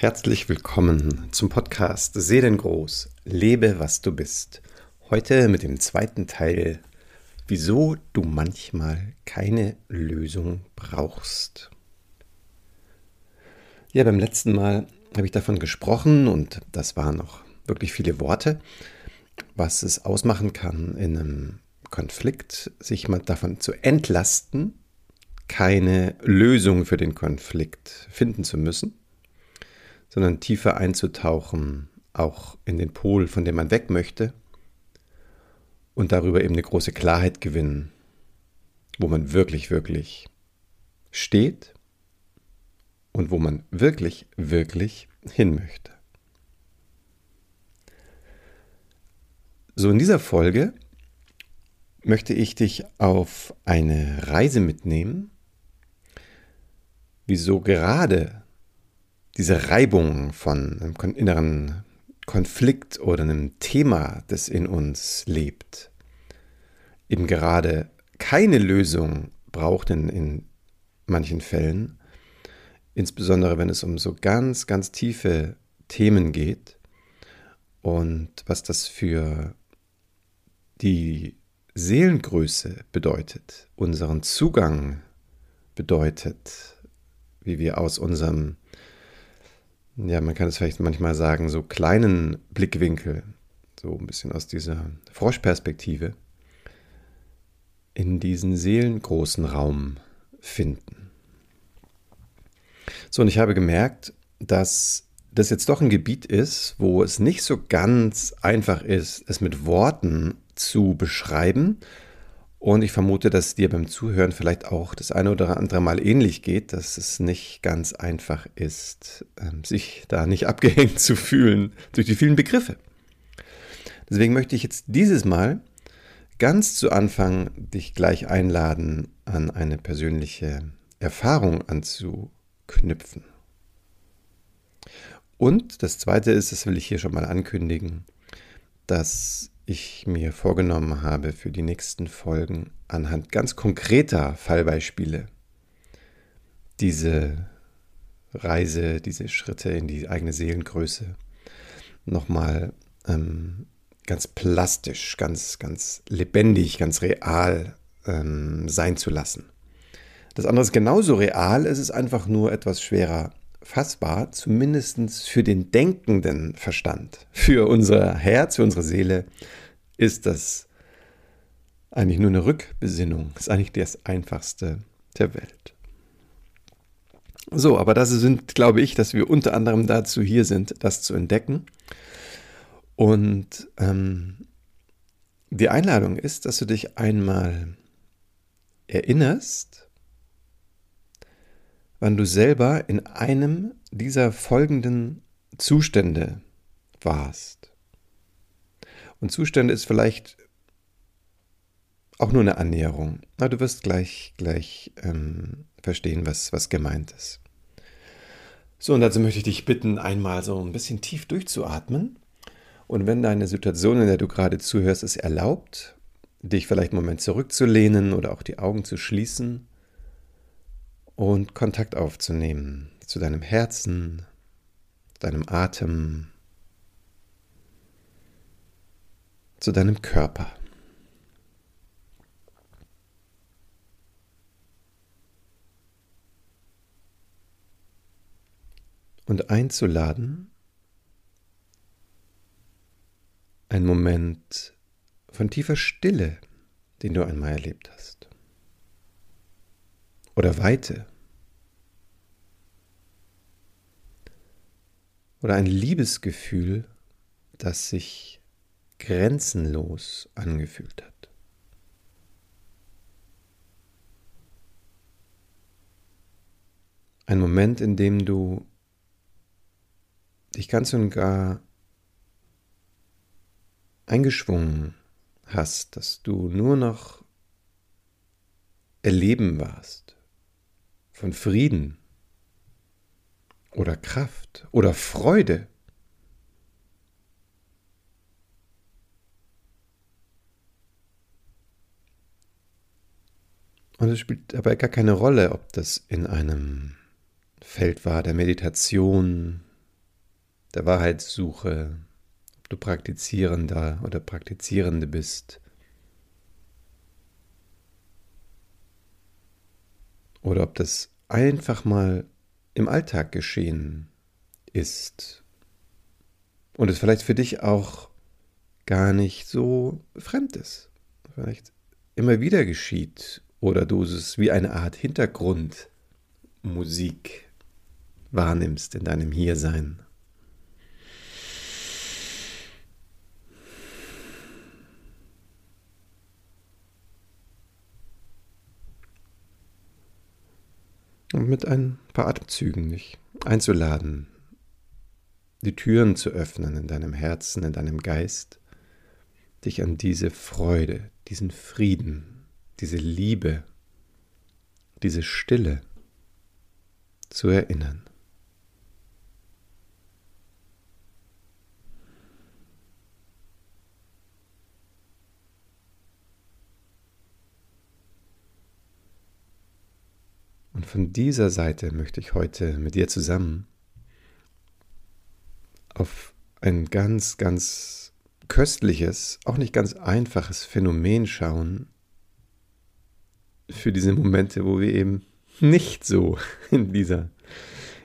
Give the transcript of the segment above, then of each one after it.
Herzlich willkommen zum Podcast Seelengroß, lebe was du bist. Heute mit dem zweiten Teil, wieso du manchmal keine Lösung brauchst. Ja, beim letzten Mal habe ich davon gesprochen und das waren noch wirklich viele Worte, was es ausmachen kann in einem Konflikt, sich mal davon zu entlasten, keine Lösung für den Konflikt finden zu müssen sondern tiefer einzutauchen, auch in den Pol, von dem man weg möchte und darüber eben eine große Klarheit gewinnen, wo man wirklich, wirklich steht und wo man wirklich, wirklich hin möchte. So in dieser Folge möchte ich dich auf eine Reise mitnehmen, wieso gerade diese Reibung von einem inneren Konflikt oder einem Thema, das in uns lebt, eben gerade keine Lösung braucht in, in manchen Fällen, insbesondere wenn es um so ganz, ganz tiefe Themen geht und was das für die Seelengröße bedeutet, unseren Zugang bedeutet, wie wir aus unserem ja, man kann es vielleicht manchmal sagen, so kleinen Blickwinkel, so ein bisschen aus dieser Froschperspektive, in diesen seelengroßen Raum finden. So, und ich habe gemerkt, dass das jetzt doch ein Gebiet ist, wo es nicht so ganz einfach ist, es mit Worten zu beschreiben, und ich vermute, dass dir beim Zuhören vielleicht auch das eine oder andere Mal ähnlich geht, dass es nicht ganz einfach ist, ähm, sich da nicht abgehängt zu fühlen durch die vielen Begriffe. Deswegen möchte ich jetzt dieses Mal ganz zu Anfang dich gleich einladen, an eine persönliche Erfahrung anzuknüpfen. Und das Zweite ist, das will ich hier schon mal ankündigen, dass ich mir vorgenommen habe für die nächsten Folgen anhand ganz konkreter Fallbeispiele diese Reise, diese Schritte in die eigene Seelengröße nochmal ähm, ganz plastisch, ganz, ganz lebendig, ganz real ähm, sein zu lassen. Das andere ist genauso real, es ist einfach nur etwas schwerer fassbar, zumindest für den denkenden Verstand, für unser Herz, für unsere Seele, ist das eigentlich nur eine Rückbesinnung. Ist eigentlich das Einfachste der Welt. So, aber das sind, glaube ich, dass wir unter anderem dazu hier sind, das zu entdecken. Und ähm, die Einladung ist, dass du dich einmal erinnerst, wann du selber in einem dieser folgenden Zustände warst. Und Zustände ist vielleicht auch nur eine Annäherung. Aber du wirst gleich, gleich ähm, verstehen, was, was gemeint ist. So, und dazu möchte ich dich bitten, einmal so ein bisschen tief durchzuatmen. Und wenn deine Situation, in der du gerade zuhörst, es erlaubt, dich vielleicht einen Moment zurückzulehnen oder auch die Augen zu schließen und Kontakt aufzunehmen zu deinem Herzen, deinem Atem, zu deinem Körper. Und einzuladen, ein Moment von tiefer Stille, den du einmal erlebt hast. Oder Weite. Oder ein Liebesgefühl, das sich grenzenlos angefühlt hat. Ein Moment, in dem du dich ganz und gar eingeschwungen hast, dass du nur noch erleben warst von Frieden oder Kraft oder Freude Und es spielt dabei gar keine Rolle, ob das in einem Feld war der Meditation, der Wahrheitssuche, ob du Praktizierender oder Praktizierende bist. Oder ob das einfach mal im Alltag geschehen ist. Und es vielleicht für dich auch gar nicht so fremd ist. Vielleicht immer wieder geschieht oder du es wie eine Art Hintergrundmusik wahrnimmst in deinem Hiersein. Mit ein paar Atemzügen dich einzuladen, die Türen zu öffnen in deinem Herzen, in deinem Geist, dich an diese Freude, diesen Frieden, diese Liebe, diese Stille zu erinnern. Und von dieser Seite möchte ich heute mit dir zusammen auf ein ganz, ganz köstliches, auch nicht ganz einfaches Phänomen schauen für diese Momente, wo wir eben nicht so in dieser,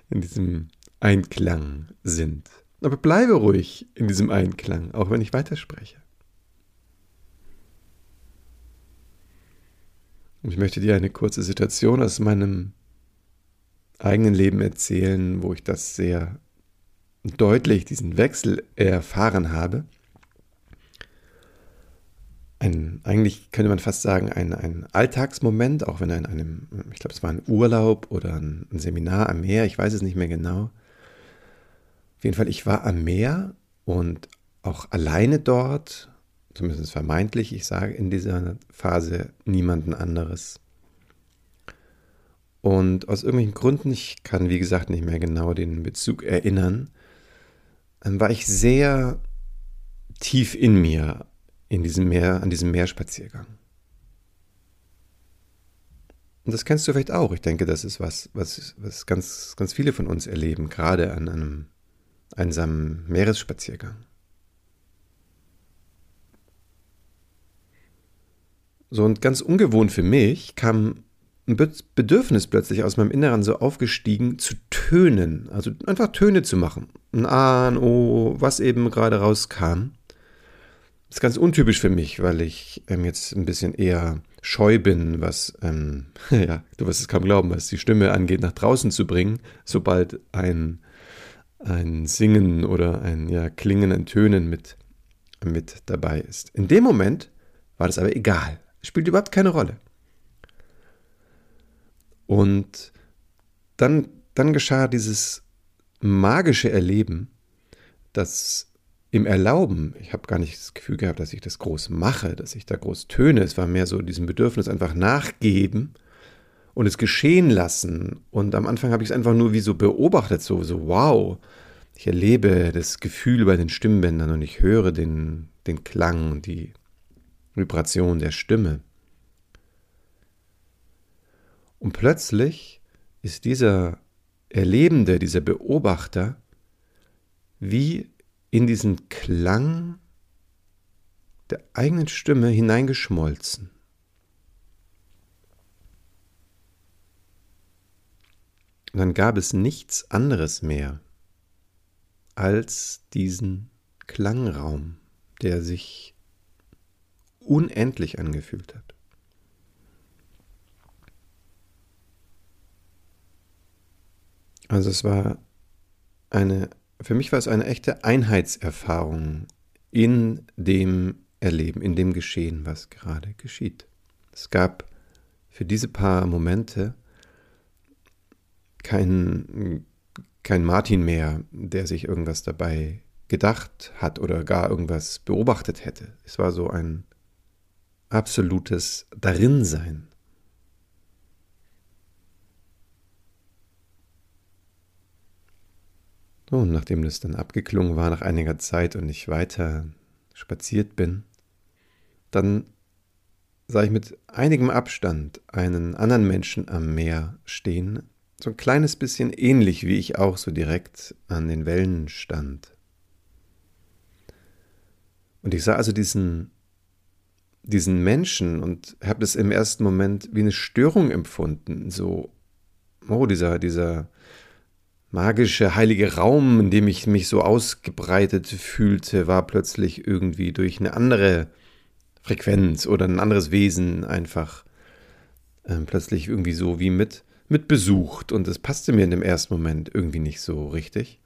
in diesem Einklang sind. Aber bleibe ruhig in diesem Einklang, auch wenn ich weiterspreche. Und ich möchte dir eine kurze Situation aus meinem eigenen Leben erzählen, wo ich das sehr deutlich, diesen Wechsel erfahren habe. Ein, eigentlich könnte man fast sagen, ein, ein Alltagsmoment, auch wenn er in einem, ich glaube, es war ein Urlaub oder ein, ein Seminar am Meer, ich weiß es nicht mehr genau. Auf jeden Fall, ich war am Meer und auch alleine dort zumindest vermeintlich, ich sage in dieser Phase niemanden anderes. Und aus irgendwelchen Gründen, ich kann wie gesagt nicht mehr genau den Bezug erinnern, ähm, war ich sehr tief in mir in diesem Meer, an diesem Meerspaziergang. Und das kennst du vielleicht auch. Ich denke, das ist was, was, was ganz, ganz viele von uns erleben, gerade an einem einsamen Meeresspaziergang. So und ganz ungewohnt für mich kam ein Bedürfnis plötzlich aus meinem Inneren so aufgestiegen, zu tönen, also einfach Töne zu machen. Ein A, ein O, was eben gerade rauskam. Das ist ganz untypisch für mich, weil ich ähm, jetzt ein bisschen eher scheu bin, was, ähm, ja, du wirst es kaum glauben, was die Stimme angeht, nach draußen zu bringen, sobald ein, ein Singen oder ein ja, Klingen, ein Tönen mit, mit dabei ist. In dem Moment war das aber egal. Spielt überhaupt keine Rolle. Und dann, dann geschah dieses magische Erleben, dass im Erlauben, ich habe gar nicht das Gefühl gehabt, dass ich das groß mache, dass ich da groß töne, es war mehr so diesem Bedürfnis einfach nachgeben und es geschehen lassen. Und am Anfang habe ich es einfach nur wie so beobachtet, so, so wow, ich erlebe das Gefühl bei den Stimmbändern und ich höre den, den Klang und die Vibration der Stimme. Und plötzlich ist dieser Erlebende, dieser Beobachter, wie in diesen Klang der eigenen Stimme hineingeschmolzen. Und dann gab es nichts anderes mehr als diesen Klangraum, der sich unendlich angefühlt hat. Also es war eine, für mich war es eine echte Einheitserfahrung in dem Erleben, in dem Geschehen, was gerade geschieht. Es gab für diese paar Momente kein, kein Martin mehr, der sich irgendwas dabei gedacht hat oder gar irgendwas beobachtet hätte. Es war so ein absolutes Darinsein. Und nachdem das dann abgeklungen war nach einiger Zeit und ich weiter spaziert bin, dann sah ich mit einigem Abstand einen anderen Menschen am Meer stehen, so ein kleines bisschen ähnlich, wie ich auch so direkt an den Wellen stand. Und ich sah also diesen, diesen Menschen und habe es im ersten Moment wie eine Störung empfunden. So, oh, dieser, dieser magische, heilige Raum, in dem ich mich so ausgebreitet fühlte, war plötzlich irgendwie durch eine andere Frequenz oder ein anderes Wesen einfach äh, plötzlich irgendwie so wie mit, mit besucht. Und das passte mir in dem ersten Moment irgendwie nicht so richtig.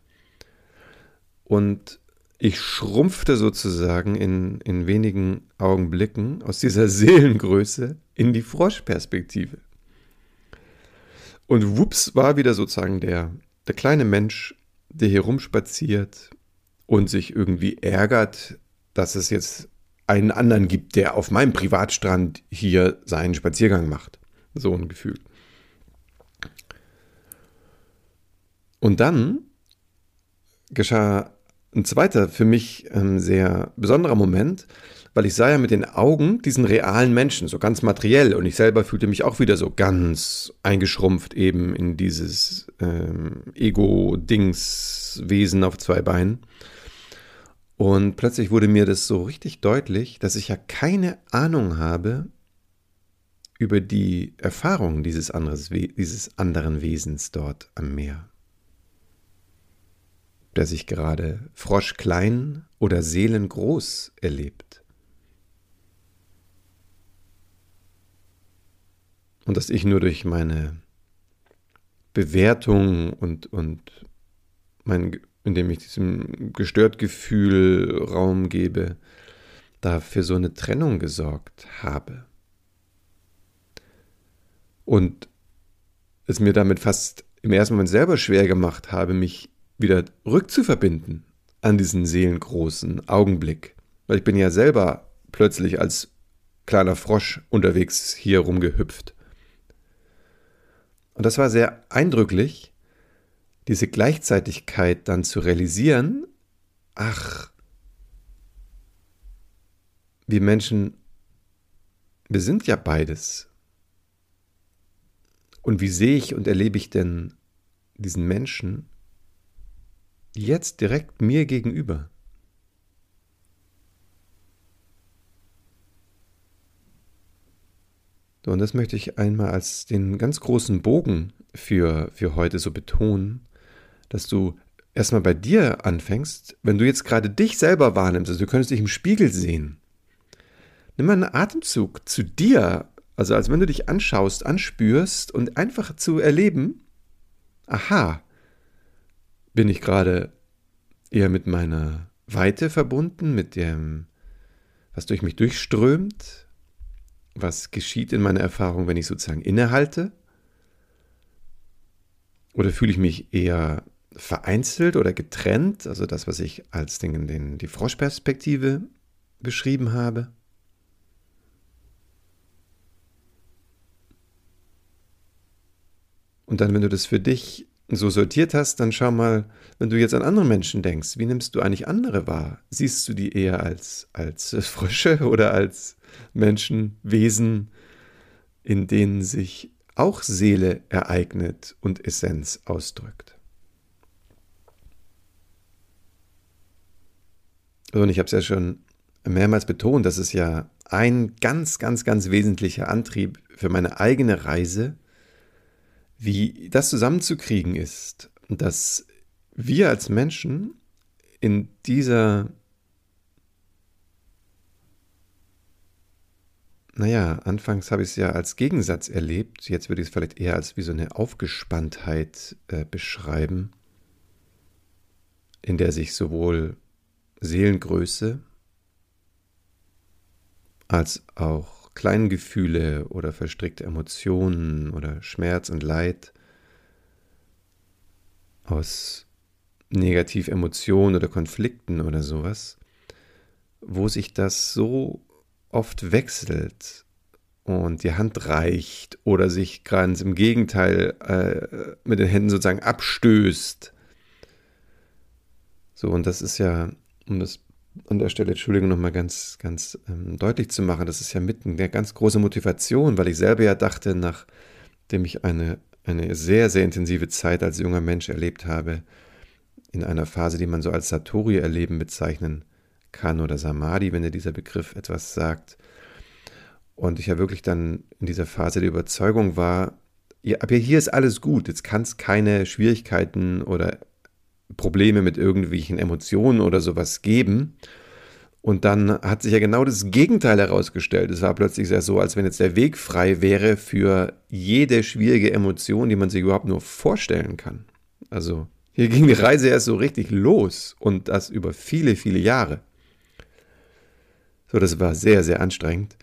Und ich schrumpfte sozusagen in, in wenigen Augenblicken aus dieser Seelengröße in die Froschperspektive. Und wups war wieder sozusagen der, der kleine Mensch, der hier rumspaziert und sich irgendwie ärgert, dass es jetzt einen anderen gibt, der auf meinem Privatstrand hier seinen Spaziergang macht. So ein Gefühl. Und dann geschah ein zweiter für mich ähm, sehr besonderer Moment, weil ich sah ja mit den Augen diesen realen Menschen, so ganz materiell. Und ich selber fühlte mich auch wieder so ganz eingeschrumpft eben in dieses ähm, Ego-Dings-Wesen auf zwei Beinen. Und plötzlich wurde mir das so richtig deutlich, dass ich ja keine Ahnung habe über die Erfahrungen dieses, dieses anderen Wesens dort am Meer, der sich gerade froschklein oder seelengroß erlebt. Und dass ich nur durch meine Bewertung und, und mein, indem ich diesem Gestörtgefühl Raum gebe, dafür so eine Trennung gesorgt habe. Und es mir damit fast im ersten Moment selber schwer gemacht habe, mich wieder rückzuverbinden an diesen seelengroßen Augenblick. Weil ich bin ja selber plötzlich als kleiner Frosch unterwegs hier rumgehüpft. Und das war sehr eindrücklich, diese Gleichzeitigkeit dann zu realisieren, ach, wir Menschen, wir sind ja beides. Und wie sehe ich und erlebe ich denn diesen Menschen jetzt direkt mir gegenüber? So, und das möchte ich einmal als den ganz großen Bogen für, für heute so betonen, dass du erstmal bei dir anfängst, wenn du jetzt gerade dich selber wahrnimmst, also du könntest dich im Spiegel sehen. Nimm mal einen Atemzug zu dir, also als wenn du dich anschaust, anspürst und einfach zu erleben, aha, bin ich gerade eher mit meiner Weite verbunden, mit dem, was durch mich durchströmt, was geschieht in meiner Erfahrung, wenn ich sozusagen innehalte? Oder fühle ich mich eher vereinzelt oder getrennt, also das, was ich als den, den, die Froschperspektive beschrieben habe? Und dann, wenn du das für dich so sortiert hast, dann schau mal, wenn du jetzt an andere Menschen denkst, wie nimmst du eigentlich andere wahr? Siehst du die eher als, als Frösche oder als Menschen, Wesen, in denen sich auch Seele ereignet und Essenz ausdrückt. Und ich habe es ja schon mehrmals betont, das ist ja ein ganz, ganz, ganz wesentlicher Antrieb für meine eigene Reise, wie das zusammenzukriegen ist, dass wir als Menschen in dieser Naja, anfangs habe ich es ja als Gegensatz erlebt, jetzt würde ich es vielleicht eher als wie so eine Aufgespanntheit äh, beschreiben, in der sich sowohl Seelengröße als auch Kleingefühle oder verstrickte Emotionen oder Schmerz und Leid aus Negativemotionen oder Konflikten oder sowas, wo sich das so oft wechselt und die Hand reicht oder sich ganz im Gegenteil äh, mit den Händen sozusagen abstößt. So, und das ist ja, um das an der Stelle, Entschuldigung, nochmal ganz, ganz ähm, deutlich zu machen, das ist ja mitten eine ganz große Motivation, weil ich selber ja dachte, nachdem ich eine eine sehr, sehr intensive Zeit als junger Mensch erlebt habe, in einer Phase, die man so als Satori-Erleben bezeichnen kann oder Samadhi, wenn dir dieser Begriff etwas sagt. Und ich ja wirklich dann in dieser Phase der Überzeugung war, ja, aber hier ist alles gut, jetzt kann es keine Schwierigkeiten oder Probleme mit irgendwelchen Emotionen oder sowas geben. Und dann hat sich ja genau das Gegenteil herausgestellt. Es war plötzlich sehr so, als wenn jetzt der Weg frei wäre für jede schwierige Emotion, die man sich überhaupt nur vorstellen kann. Also hier ging die Reise erst so richtig los und das über viele, viele Jahre. So, das war sehr, sehr anstrengend.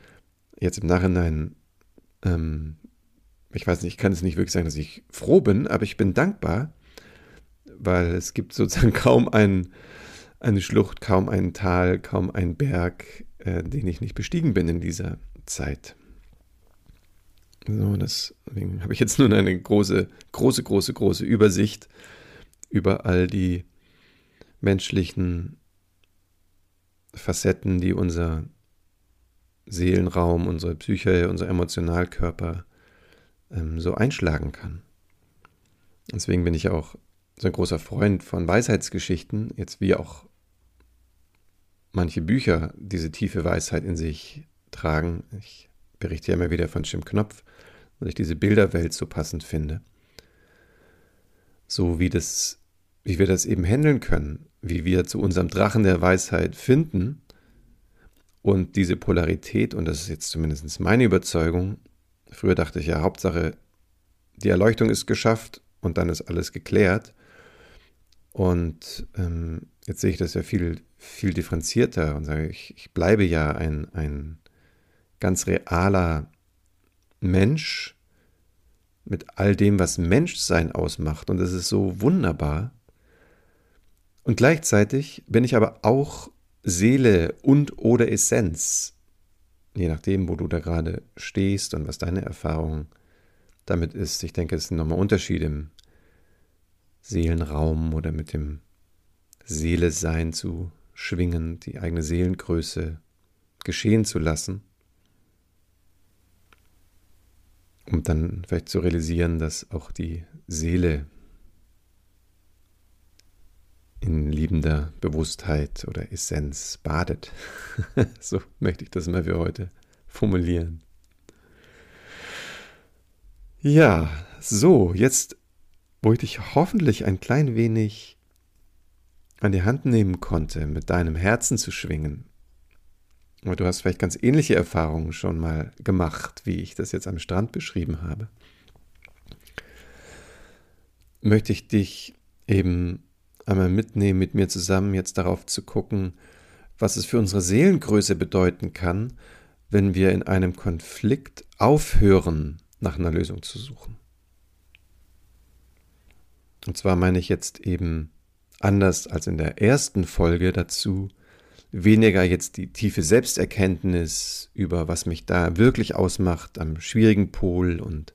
Jetzt im Nachhinein, ähm, ich weiß nicht, ich kann es nicht wirklich sagen, dass ich froh bin, aber ich bin dankbar, weil es gibt sozusagen kaum einen eine Schlucht, kaum ein Tal, kaum ein Berg, äh, den ich nicht bestiegen bin in dieser Zeit. So, deswegen habe ich jetzt nun eine große, große, große, große Übersicht über all die menschlichen Facetten, die unser Seelenraum, unsere Psyche, unser Emotionalkörper ähm, so einschlagen kann. Deswegen bin ich auch so ein großer Freund von Weisheitsgeschichten, jetzt wie auch manche Bücher diese tiefe Weisheit in sich tragen. Ich berichte ja immer wieder von Jim Knopf, weil ich diese Bilderwelt so passend finde. So wie das, wie wir das eben handeln können, wie wir zu unserem Drachen der Weisheit finden und diese Polarität, und das ist jetzt zumindest meine Überzeugung, früher dachte ich ja, Hauptsache, die Erleuchtung ist geschafft und dann ist alles geklärt. Und ähm, jetzt sehe ich das ja viel, viel differenzierter und sage, ich, ich bleibe ja ein, ein ganz realer Mensch mit all dem, was Menschsein ausmacht. Und das ist so wunderbar. Und gleichzeitig bin ich aber auch Seele und oder Essenz. Je nachdem, wo du da gerade stehst und was deine Erfahrung damit ist. Ich denke, es sind nochmal Unterschiede im Seelenraum oder mit dem Seele sein zu schwingen, die eigene Seelengröße geschehen zu lassen, um dann vielleicht zu realisieren, dass auch die Seele in liebender Bewusstheit oder Essenz badet. so möchte ich das mal für heute formulieren. Ja, so, jetzt wo ich dich hoffentlich ein klein wenig an die Hand nehmen konnte, mit deinem Herzen zu schwingen. Aber du hast vielleicht ganz ähnliche Erfahrungen schon mal gemacht, wie ich das jetzt am Strand beschrieben habe. Möchte ich dich eben einmal mitnehmen, mit mir zusammen jetzt darauf zu gucken, was es für unsere Seelengröße bedeuten kann, wenn wir in einem Konflikt aufhören, nach einer Lösung zu suchen. Und zwar meine ich jetzt eben anders als in der ersten Folge dazu, weniger jetzt die tiefe Selbsterkenntnis über was mich da wirklich ausmacht am schwierigen Pol und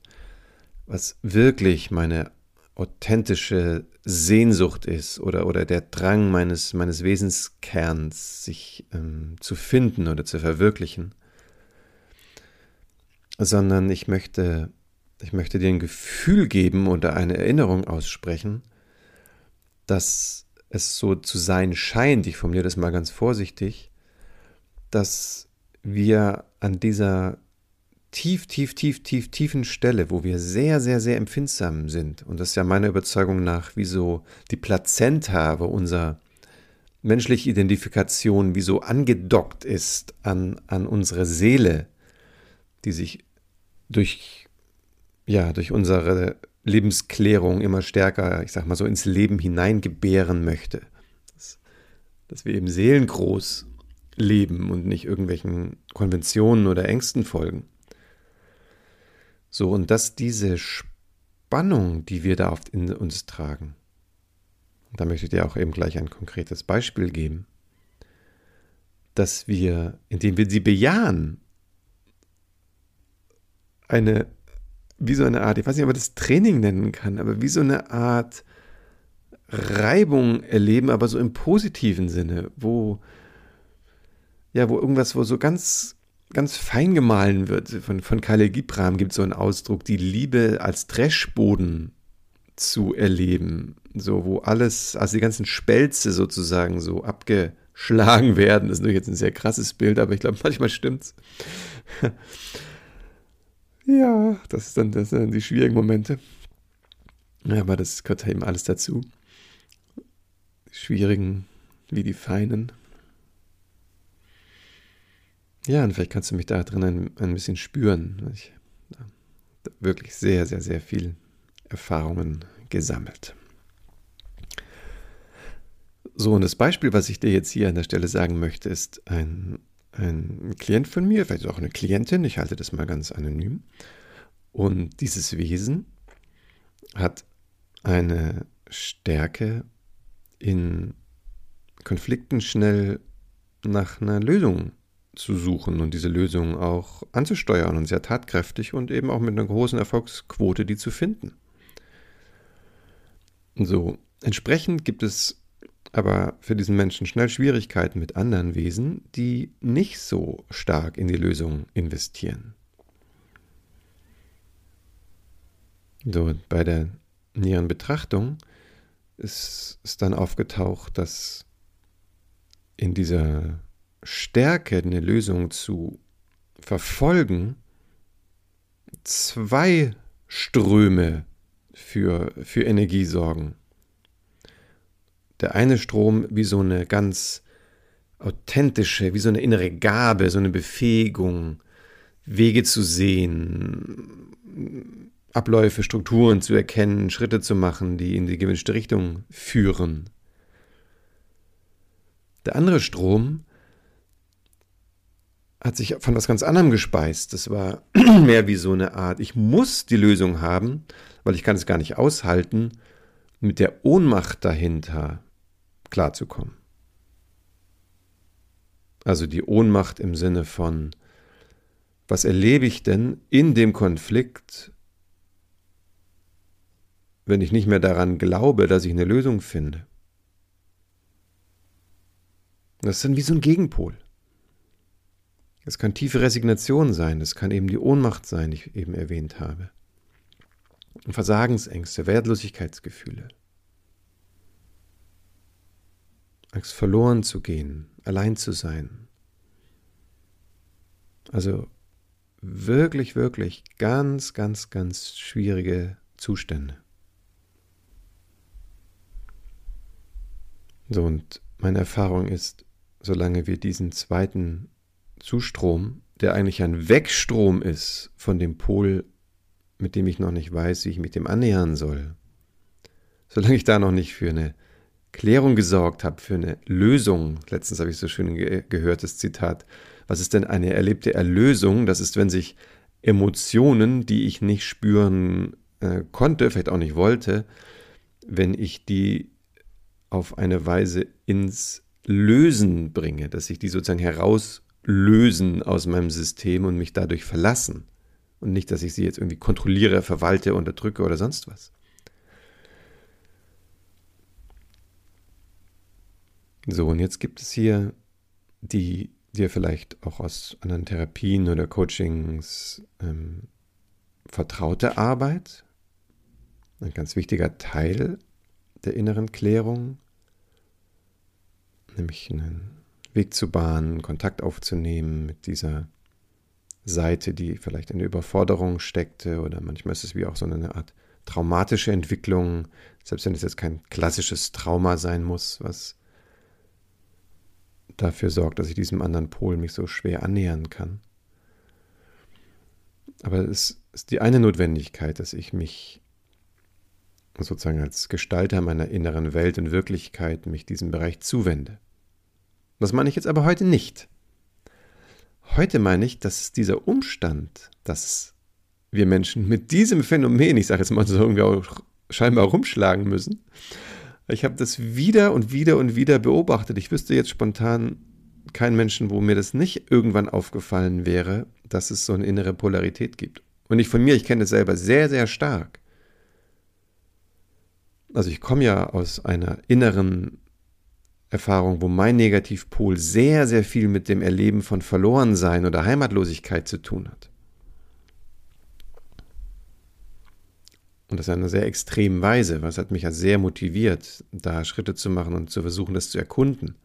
was wirklich meine authentische Sehnsucht ist oder, oder der Drang meines, meines Wesenskerns, sich ähm, zu finden oder zu verwirklichen, sondern ich möchte ich möchte dir ein Gefühl geben oder eine Erinnerung aussprechen, dass es so zu sein scheint, ich formuliere das mal ganz vorsichtig, dass wir an dieser tief, tief, tief, tief, tiefen Stelle, wo wir sehr, sehr, sehr empfindsam sind, und das ist ja meiner Überzeugung nach, wie so die Plazenta, wo unser menschliche Identifikation wie so angedockt ist an, an unsere Seele, die sich durch ja, durch unsere Lebensklärung immer stärker, ich sag mal so, ins Leben hineingebären möchte. Dass, dass wir eben seelengroß leben und nicht irgendwelchen Konventionen oder Ängsten folgen. So, und dass diese Spannung, die wir da oft in uns tragen, da möchte ich dir auch eben gleich ein konkretes Beispiel geben, dass wir, indem wir sie bejahen, eine wie so eine Art, ich weiß nicht, ob man das Training nennen kann, aber wie so eine Art Reibung erleben, aber so im positiven Sinne, wo, ja, wo irgendwas, wo so ganz ganz fein gemahlen wird. Von, von Khalil Gibram gibt es so einen Ausdruck, die Liebe als Dreschboden zu erleben. So, wo alles, also die ganzen Spelze sozusagen so abgeschlagen werden. Das ist natürlich jetzt ein sehr krasses Bild, aber ich glaube, manchmal stimmt's. Ja, das, ist dann, das sind dann die schwierigen Momente. Ja, aber das gehört eben alles dazu. Die schwierigen wie die feinen. Ja, und vielleicht kannst du mich da drin ein, ein bisschen spüren. Ich habe wirklich sehr, sehr, sehr viel Erfahrungen gesammelt. So, und das Beispiel, was ich dir jetzt hier an der Stelle sagen möchte, ist ein, ein Klient von mir, vielleicht auch eine Klientin, ich halte das mal ganz anonym. Und dieses Wesen hat eine Stärke in Konflikten schnell nach einer Lösung zu suchen und diese Lösung auch anzusteuern und sehr tatkräftig und eben auch mit einer großen Erfolgsquote die zu finden. So, entsprechend gibt es aber für diesen Menschen schnell Schwierigkeiten mit anderen Wesen, die nicht so stark in die Lösung investieren. So, bei der näheren Betrachtung ist, ist dann aufgetaucht, dass in dieser Stärke, eine Lösung zu verfolgen, zwei Ströme für, für Energie sorgen. Der eine Strom wie so eine ganz authentische, wie so eine innere Gabe, so eine Befähigung, Wege zu sehen, Abläufe, Strukturen zu erkennen, Schritte zu machen, die in die gewünschte Richtung führen. Der andere Strom hat sich von was ganz anderem gespeist. Das war mehr wie so eine Art, ich muss die Lösung haben, weil ich kann es gar nicht aushalten, mit der Ohnmacht dahinter klarzukommen. Also die Ohnmacht im Sinne von, was erlebe ich denn in dem Konflikt, wenn ich nicht mehr daran glaube, dass ich eine Lösung finde? Das ist dann wie so ein Gegenpol. Es kann tiefe Resignation sein, es kann eben die Ohnmacht sein, die ich eben erwähnt habe. Versagensängste, Wertlosigkeitsgefühle. Angst verloren zu gehen, allein zu sein. Also wirklich, wirklich ganz, ganz, ganz schwierige Zustände. So, und meine Erfahrung ist, solange wir diesen zweiten Zustrom, der eigentlich ein Wegstrom ist von dem Pol, mit dem ich noch nicht weiß, wie ich mich dem annähern soll, solange ich da noch nicht für eine Klärung gesorgt habe, für eine Lösung, letztens habe ich so schön ge gehört, das Zitat, was ist denn eine erlebte Erlösung? Das ist, wenn sich Emotionen, die ich nicht spüren äh, konnte, vielleicht auch nicht wollte, wenn ich die auf eine Weise ins Lösen bringe, dass ich die sozusagen herauslösen aus meinem System und mich dadurch verlassen. Und nicht, dass ich sie jetzt irgendwie kontrolliere, verwalte, unterdrücke oder sonst was. So, und jetzt gibt es hier die dir vielleicht auch aus anderen Therapien oder Coachings ähm, vertraute Arbeit, ein ganz wichtiger Teil der inneren Klärung, nämlich einen Weg zu bahnen, Kontakt aufzunehmen mit dieser Seite, die vielleicht in der Überforderung steckte oder manchmal ist es wie auch so eine Art traumatische Entwicklung, selbst wenn es jetzt kein klassisches Trauma sein muss, was dafür sorgt, dass ich diesem anderen Pol mich so schwer annähern kann. Aber es ist die eine Notwendigkeit, dass ich mich sozusagen als Gestalter meiner inneren Welt und Wirklichkeit mich diesem Bereich zuwende. Das meine ich jetzt aber heute nicht. Heute meine ich, dass dieser Umstand, dass wir Menschen mit diesem Phänomen, ich sage jetzt mal so, scheinbar rumschlagen müssen, ich habe das wieder und wieder und wieder beobachtet. Ich wüsste jetzt spontan keinen Menschen, wo mir das nicht irgendwann aufgefallen wäre, dass es so eine innere Polarität gibt. Und ich von mir, ich kenne es selber sehr, sehr stark. Also ich komme ja aus einer inneren Erfahrung, wo mein Negativpol sehr, sehr viel mit dem Erleben von Verlorensein oder Heimatlosigkeit zu tun hat. Und das in einer sehr extremen Weise, was hat mich ja sehr motiviert, da Schritte zu machen und zu versuchen, das zu erkunden.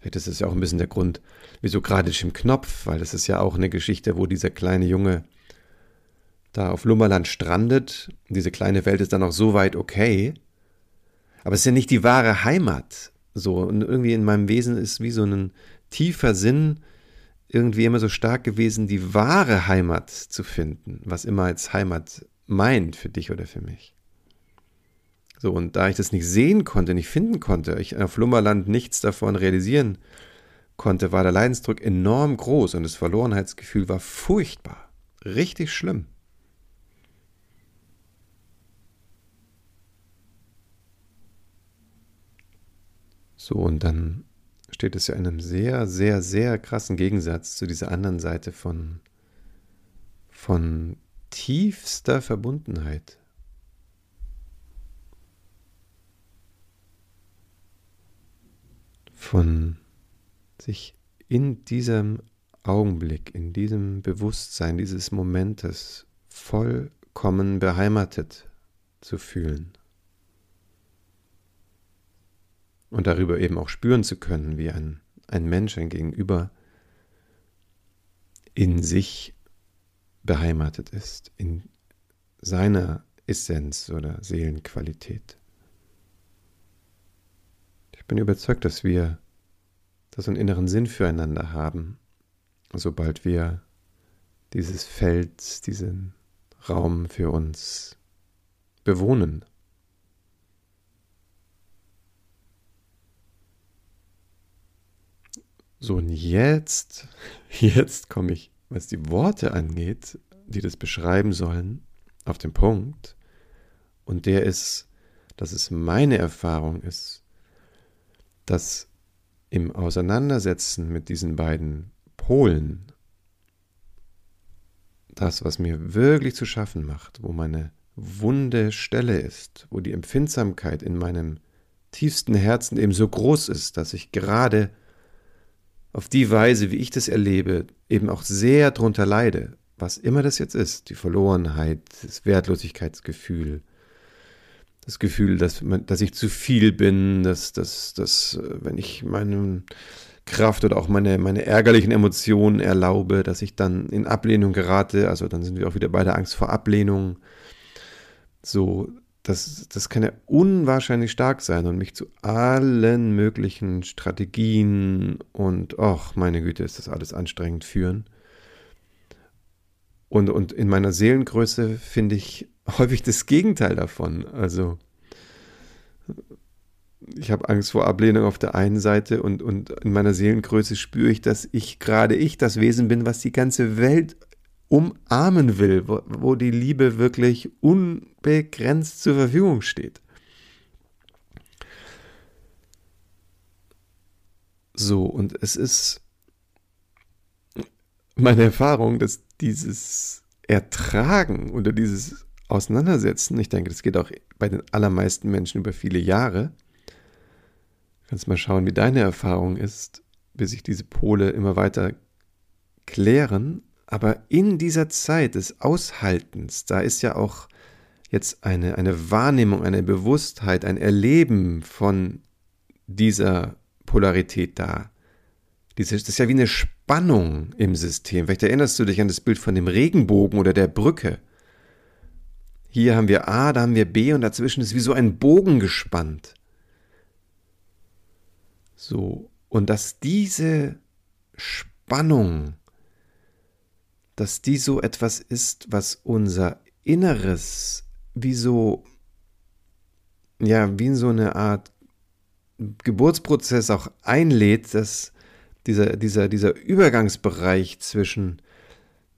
Vielleicht ist das ja auch ein bisschen der Grund, wieso gerade im Knopf, weil das ist ja auch eine Geschichte, wo dieser kleine Junge da auf Lummerland strandet. Diese kleine Welt ist dann auch so weit okay. Aber es ist ja nicht die wahre Heimat. So, und irgendwie in meinem Wesen ist wie so ein tiefer Sinn irgendwie immer so stark gewesen, die wahre Heimat zu finden, was immer als Heimat meint für dich oder für mich. So, und da ich das nicht sehen konnte, nicht finden konnte, ich auf Lummerland nichts davon realisieren konnte, war der Leidensdruck enorm groß und das Verlorenheitsgefühl war furchtbar. Richtig schlimm. So, und dann steht es ja in einem sehr, sehr, sehr krassen Gegensatz zu dieser anderen Seite von, von tiefster Verbundenheit. Von sich in diesem Augenblick, in diesem Bewusstsein dieses Momentes vollkommen beheimatet zu fühlen und darüber eben auch spüren zu können, wie ein, ein Mensch, ein Gegenüber in sich beheimatet ist, in seiner Essenz oder Seelenqualität. Ich bin überzeugt, dass wir das einen inneren Sinn füreinander haben, sobald wir dieses Feld, diesen Raum für uns bewohnen. So, und jetzt, jetzt komme ich, was die Worte angeht, die das beschreiben sollen, auf den Punkt. Und der ist, dass es meine Erfahrung ist, dass im Auseinandersetzen mit diesen beiden Polen das, was mir wirklich zu schaffen macht, wo meine wunde Stelle ist, wo die Empfindsamkeit in meinem tiefsten Herzen eben so groß ist, dass ich gerade auf die Weise, wie ich das erlebe, eben auch sehr drunter leide, was immer das jetzt ist, die Verlorenheit, das Wertlosigkeitsgefühl, das Gefühl, dass, man, dass ich zu viel bin, dass, dass, dass wenn ich meine Kraft oder auch meine, meine ärgerlichen Emotionen erlaube, dass ich dann in Ablehnung gerate, also dann sind wir auch wieder bei der Angst vor Ablehnung. So, das, das kann ja unwahrscheinlich stark sein und mich zu allen möglichen Strategien und, ach, meine Güte, ist das alles anstrengend führen. Und, und in meiner Seelengröße finde ich häufig das Gegenteil davon. Also, ich habe Angst vor Ablehnung auf der einen Seite und, und in meiner Seelengröße spüre ich, dass ich gerade ich das Wesen bin, was die ganze Welt umarmen will, wo, wo die Liebe wirklich unbegrenzt zur Verfügung steht. So, und es ist meine Erfahrung, dass dieses Ertragen oder dieses Auseinandersetzen, ich denke, das geht auch bei den allermeisten Menschen über viele Jahre, kannst mal schauen, wie deine Erfahrung ist, bis sich diese Pole immer weiter klären aber in dieser Zeit des Aushaltens, da ist ja auch jetzt eine, eine Wahrnehmung, eine Bewusstheit, ein Erleben von dieser Polarität da. Das ist ja wie eine Spannung im System. Vielleicht erinnerst du dich an das Bild von dem Regenbogen oder der Brücke. Hier haben wir A, da haben wir B und dazwischen ist wie so ein Bogen gespannt. So, und dass diese Spannung dass die so etwas ist, was unser Inneres wie so, ja, wie in so eine Art Geburtsprozess auch einlädt, dass dieser, dieser, dieser Übergangsbereich zwischen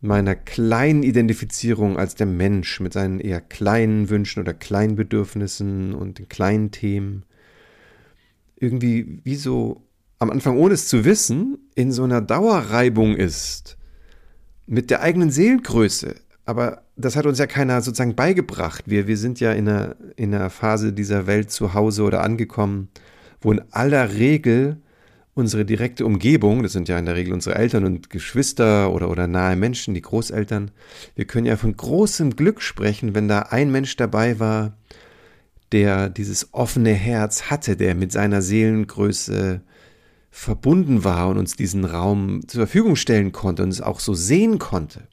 meiner kleinen Identifizierung als der Mensch mit seinen eher kleinen Wünschen oder kleinen Bedürfnissen und den kleinen Themen irgendwie wie so am Anfang ohne es zu wissen in so einer Dauerreibung ist mit der eigenen Seelengröße. Aber das hat uns ja keiner sozusagen beigebracht. Wir, wir sind ja in einer, in einer Phase dieser Welt zu Hause oder angekommen, wo in aller Regel unsere direkte Umgebung, das sind ja in der Regel unsere Eltern und Geschwister oder, oder nahe Menschen, die Großeltern, wir können ja von großem Glück sprechen, wenn da ein Mensch dabei war, der dieses offene Herz hatte, der mit seiner Seelengröße verbunden war und uns diesen Raum zur Verfügung stellen konnte und es auch so sehen konnte.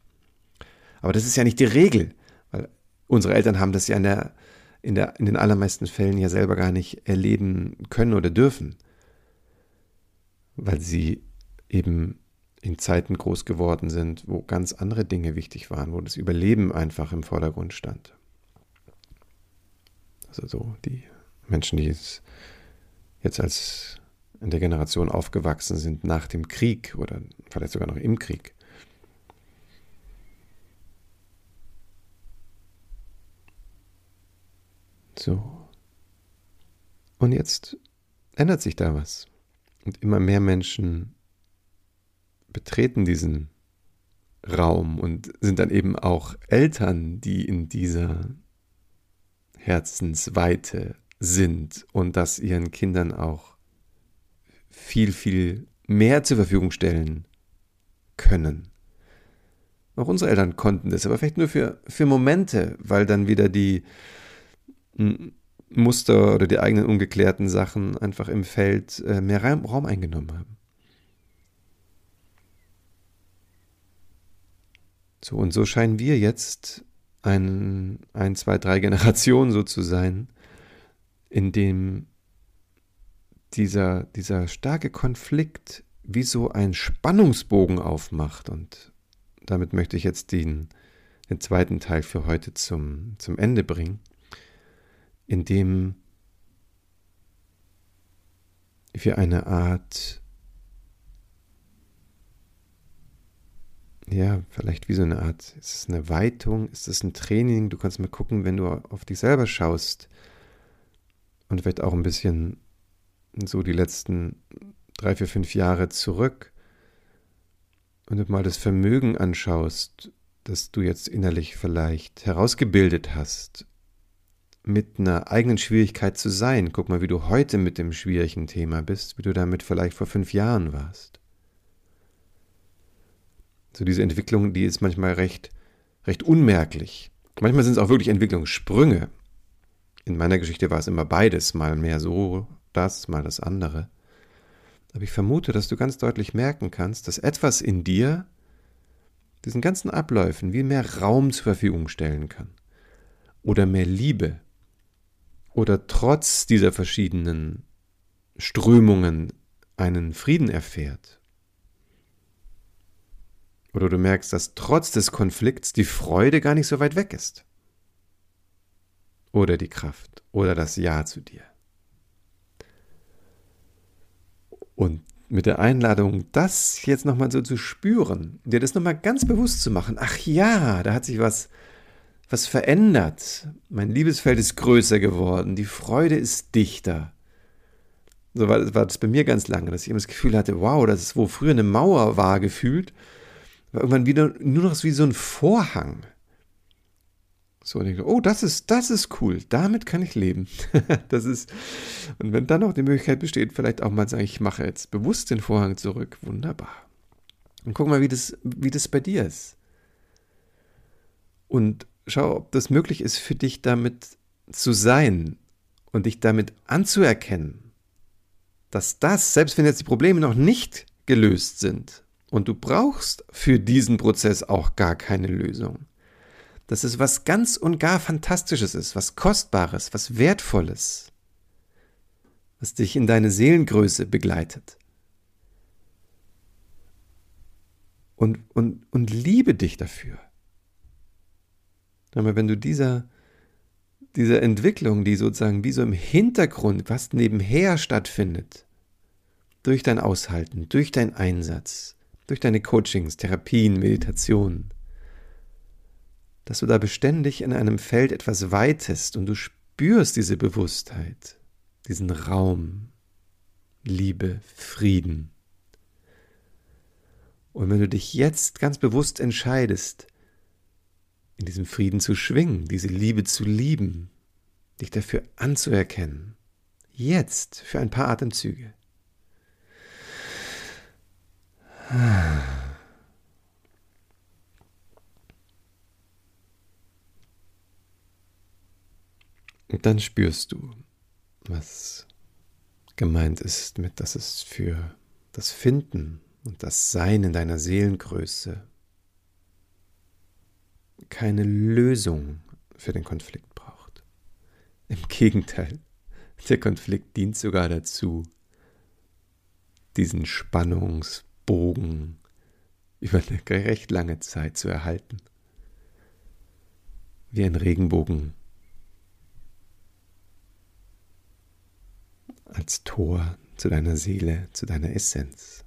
Aber das ist ja nicht die Regel, weil unsere Eltern haben das ja in, der, in, der, in den allermeisten Fällen ja selber gar nicht erleben können oder dürfen weil sie eben in Zeiten groß geworden sind, wo ganz andere Dinge wichtig waren, wo das Überleben einfach im Vordergrund stand. Also so die Menschen, die jetzt, jetzt als in der Generation aufgewachsen sind nach dem Krieg oder vielleicht sogar noch im Krieg. So. Und jetzt ändert sich da was. Und immer mehr Menschen betreten diesen Raum und sind dann eben auch Eltern, die in dieser Herzensweite sind und das ihren Kindern auch viel, viel mehr zur Verfügung stellen können. Auch unsere Eltern konnten das, aber vielleicht nur für, für Momente, weil dann wieder die Muster oder die eigenen ungeklärten Sachen einfach im Feld äh, mehr Raum eingenommen haben. So, und so scheinen wir jetzt ein, ein, zwei, drei Generationen so zu sein, in dem dieser, dieser starke Konflikt wie so ein Spannungsbogen aufmacht. Und damit möchte ich jetzt den, den zweiten Teil für heute zum, zum Ende bringen in dem wir eine Art, ja, vielleicht wie so eine Art, ist es eine Weitung, ist es ein Training? Du kannst mal gucken, wenn du auf dich selber schaust und vielleicht auch ein bisschen so die letzten drei, vier, fünf Jahre zurück und du mal das Vermögen anschaust, das du jetzt innerlich vielleicht herausgebildet hast mit einer eigenen Schwierigkeit zu sein. Guck mal, wie du heute mit dem schwierigen Thema bist, wie du damit vielleicht vor fünf Jahren warst. So diese Entwicklung, die ist manchmal recht, recht unmerklich. Manchmal sind es auch wirklich Entwicklungssprünge. In meiner Geschichte war es immer beides, mal mehr so das, mal das andere. Aber ich vermute, dass du ganz deutlich merken kannst, dass etwas in dir diesen ganzen Abläufen wie mehr Raum zur Verfügung stellen kann. Oder mehr Liebe oder trotz dieser verschiedenen Strömungen einen Frieden erfährt. Oder du merkst, dass trotz des Konflikts die Freude gar nicht so weit weg ist. Oder die Kraft oder das Ja zu dir. Und mit der Einladung, das jetzt nochmal so zu spüren, dir das nochmal ganz bewusst zu machen. Ach ja, da hat sich was was verändert. Mein Liebesfeld ist größer geworden, die Freude ist dichter. So war, war das bei mir ganz lange, dass ich immer das Gefühl hatte, wow, das ist, wo früher eine Mauer war, gefühlt, war irgendwann wieder nur noch wie so ein Vorhang. So, und ich dachte, oh, das ist, das ist cool, damit kann ich leben. das ist, und wenn dann noch die Möglichkeit besteht, vielleicht auch mal sagen, ich mache jetzt bewusst den Vorhang zurück, wunderbar. Und guck mal, wie das, wie das bei dir ist. Und schau, ob das möglich ist für dich damit zu sein und dich damit anzuerkennen, dass das, selbst wenn jetzt die Probleme noch nicht gelöst sind und du brauchst für diesen Prozess auch gar keine Lösung, dass es was ganz und gar Fantastisches ist, was Kostbares, was Wertvolles, was dich in deine Seelengröße begleitet. Und, und, und liebe dich dafür. Wenn du dieser, dieser Entwicklung, die sozusagen wie so im Hintergrund, was nebenher stattfindet, durch dein Aushalten, durch deinen Einsatz, durch deine Coachings, Therapien, Meditationen, dass du da beständig in einem Feld etwas weitest und du spürst diese Bewusstheit, diesen Raum, Liebe, Frieden. Und wenn du dich jetzt ganz bewusst entscheidest, in diesem Frieden zu schwingen, diese Liebe zu lieben, dich dafür anzuerkennen. Jetzt für ein paar Atemzüge. Und dann spürst du, was gemeint ist mit, dass es für das Finden und das Sein in deiner Seelengröße keine Lösung für den Konflikt braucht. Im Gegenteil, der Konflikt dient sogar dazu, diesen Spannungsbogen über eine recht lange Zeit zu erhalten. Wie ein Regenbogen als Tor zu deiner Seele, zu deiner Essenz.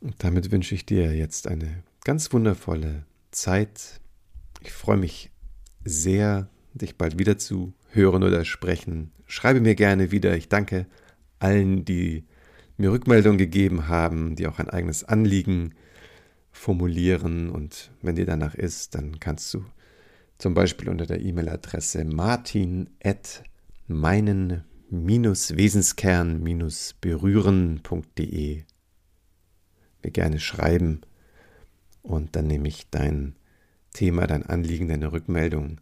Und damit wünsche ich dir jetzt eine ganz wundervolle Zeit. Ich freue mich sehr, dich bald wieder zu hören oder sprechen. Schreibe mir gerne wieder. Ich danke allen, die mir Rückmeldung gegeben haben, die auch ein eigenes Anliegen formulieren. Und wenn dir danach ist, dann kannst du zum Beispiel unter der E-Mail-Adresse martin meinen-wesenskern-berühren.de mir gerne schreiben und dann nehme ich dein Thema, dein Anliegen, deine Rückmeldung,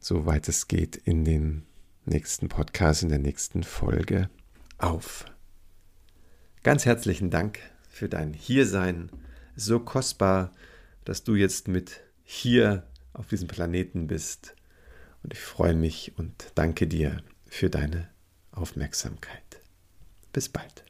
soweit es geht, in den nächsten Podcast, in der nächsten Folge auf. Ganz herzlichen Dank für dein Hiersein. So kostbar, dass du jetzt mit hier auf diesem Planeten bist. Und ich freue mich und danke dir für deine Aufmerksamkeit. Bis bald.